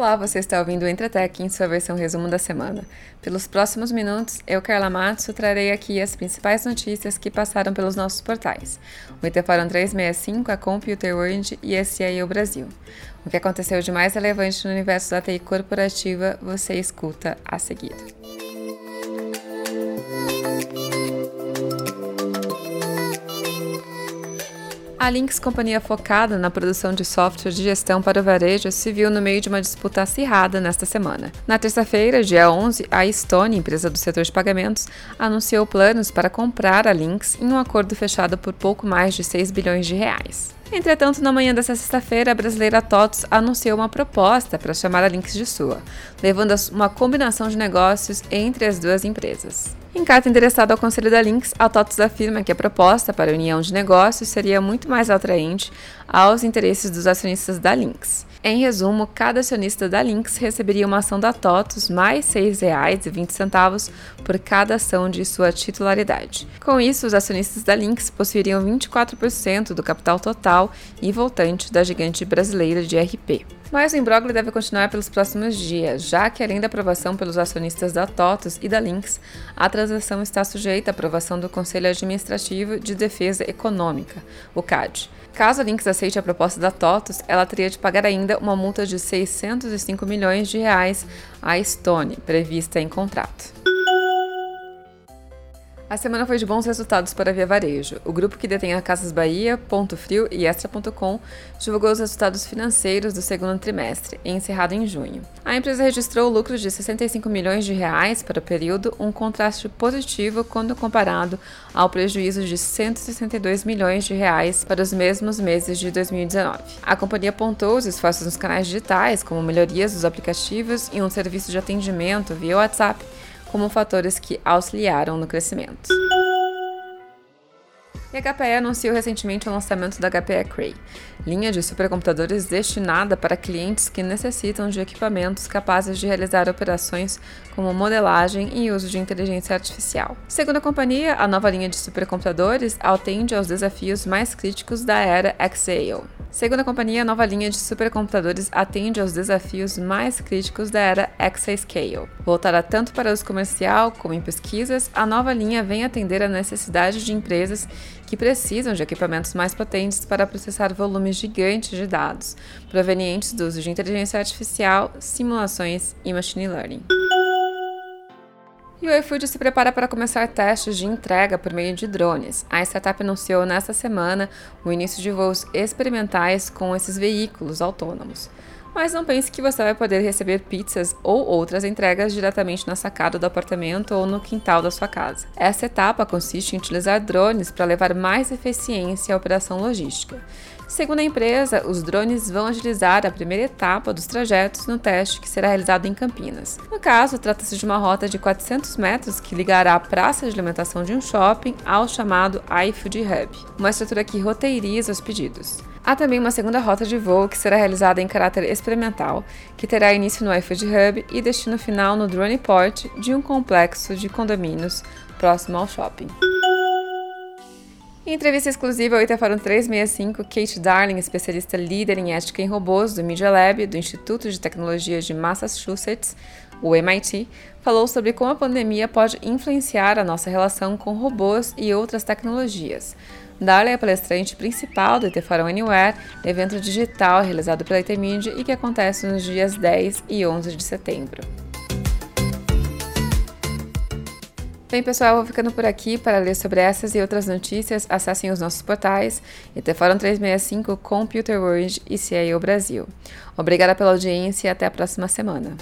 Olá, você está ouvindo o Entretec em sua versão resumo da semana. Pelos próximos minutos, eu, Carla Matsu, trarei aqui as principais notícias que passaram pelos nossos portais. O IT Forum 365, a Computer World e a CIO Brasil. O que aconteceu de mais relevante no universo da TI corporativa, você escuta a seguir. A Lynx, companhia focada na produção de software de gestão para o varejo, se viu no meio de uma disputa acirrada nesta semana. Na terça-feira, dia 11, a Stone, empresa do setor de pagamentos, anunciou planos para comprar a Lynx em um acordo fechado por pouco mais de 6 bilhões de reais. Entretanto, na manhã dessa sexta-feira, a brasileira TOTS anunciou uma proposta para chamar a Lynx de sua, levando a uma combinação de negócios entre as duas empresas. Em carta endereçada ao Conselho da Lynx, a TOTS afirma que a proposta para a união de negócios seria muito mais atraente aos interesses dos acionistas da Lynx. Em resumo, cada acionista da Lynx receberia uma ação da TOTUS mais R$ 6,20 por cada ação de sua titularidade. Com isso, os acionistas da Lynx possuiriam 24% do capital total e voltante da gigante brasileira de RP. Mas o imbróglio deve continuar pelos próximos dias, já que além da aprovação pelos acionistas da TOTUS e da Lynx, a transação está sujeita à aprovação do Conselho Administrativo de Defesa Econômica, o CAD. Caso a Lynx aceite a proposta da TOTUS, ela teria de pagar ainda uma multa de 605 milhões de reais à Stone, prevista em contrato. A semana foi de bons resultados para a Via Varejo. O grupo que detém a Casas Bahia, Ponto Frio e Extra.com divulgou os resultados financeiros do segundo trimestre, encerrado em junho. A empresa registrou lucro de 65 milhões de reais para o período, um contraste positivo quando comparado ao prejuízo de 162 milhões de reais para os mesmos meses de 2019. A companhia apontou os esforços nos canais digitais, como melhorias dos aplicativos e um serviço de atendimento via WhatsApp como fatores que auxiliaram no crescimento. E a HPE anunciou recentemente o lançamento da HPE Cray, linha de supercomputadores destinada para clientes que necessitam de equipamentos capazes de realizar operações como modelagem e uso de inteligência artificial. Segundo a companhia, a nova linha de supercomputadores atende aos desafios mais críticos da era Exascale. Segundo a companhia, a nova linha de supercomputadores atende aos desafios mais críticos da era Exascale. Voltada tanto para uso comercial como em pesquisas, a nova linha vem atender a necessidade de empresas que precisam de equipamentos mais potentes para processar volumes gigantes de dados, provenientes do uso de inteligência artificial, simulações e machine learning. E o iFood se prepara para começar testes de entrega por meio de drones. A startup anunciou nesta semana o início de voos experimentais com esses veículos autônomos. Mas não pense que você vai poder receber pizzas ou outras entregas diretamente na sacada do apartamento ou no quintal da sua casa. Essa etapa consiste em utilizar drones para levar mais eficiência à operação logística. Segundo a empresa, os drones vão agilizar a primeira etapa dos trajetos no teste que será realizado em Campinas. No caso, trata-se de uma rota de 400 metros que ligará a praça de alimentação de um shopping ao chamado iFood Hub, uma estrutura que roteiriza os pedidos. Há também uma segunda rota de voo que será realizada em caráter experimental, que terá início no iFood Hub e destino final no Drone Port de um complexo de condomínios próximo ao shopping. Em entrevista exclusiva ao Itaforum 365, Kate Darling, especialista líder em ética em robôs do Media Lab do Instituto de Tecnologia de Massachusetts, o MIT, falou sobre como a pandemia pode influenciar a nossa relação com robôs e outras tecnologias. Darling é a palestrante principal do Itaforum Anywhere, evento digital realizado pela Intermedia e que acontece nos dias 10 e 11 de setembro. Bem, pessoal, vou ficando por aqui para ler sobre essas e outras notícias. Acessem os nossos portais IT Fórum 365, Computer World e CIO Brasil. Obrigada pela audiência e até a próxima semana.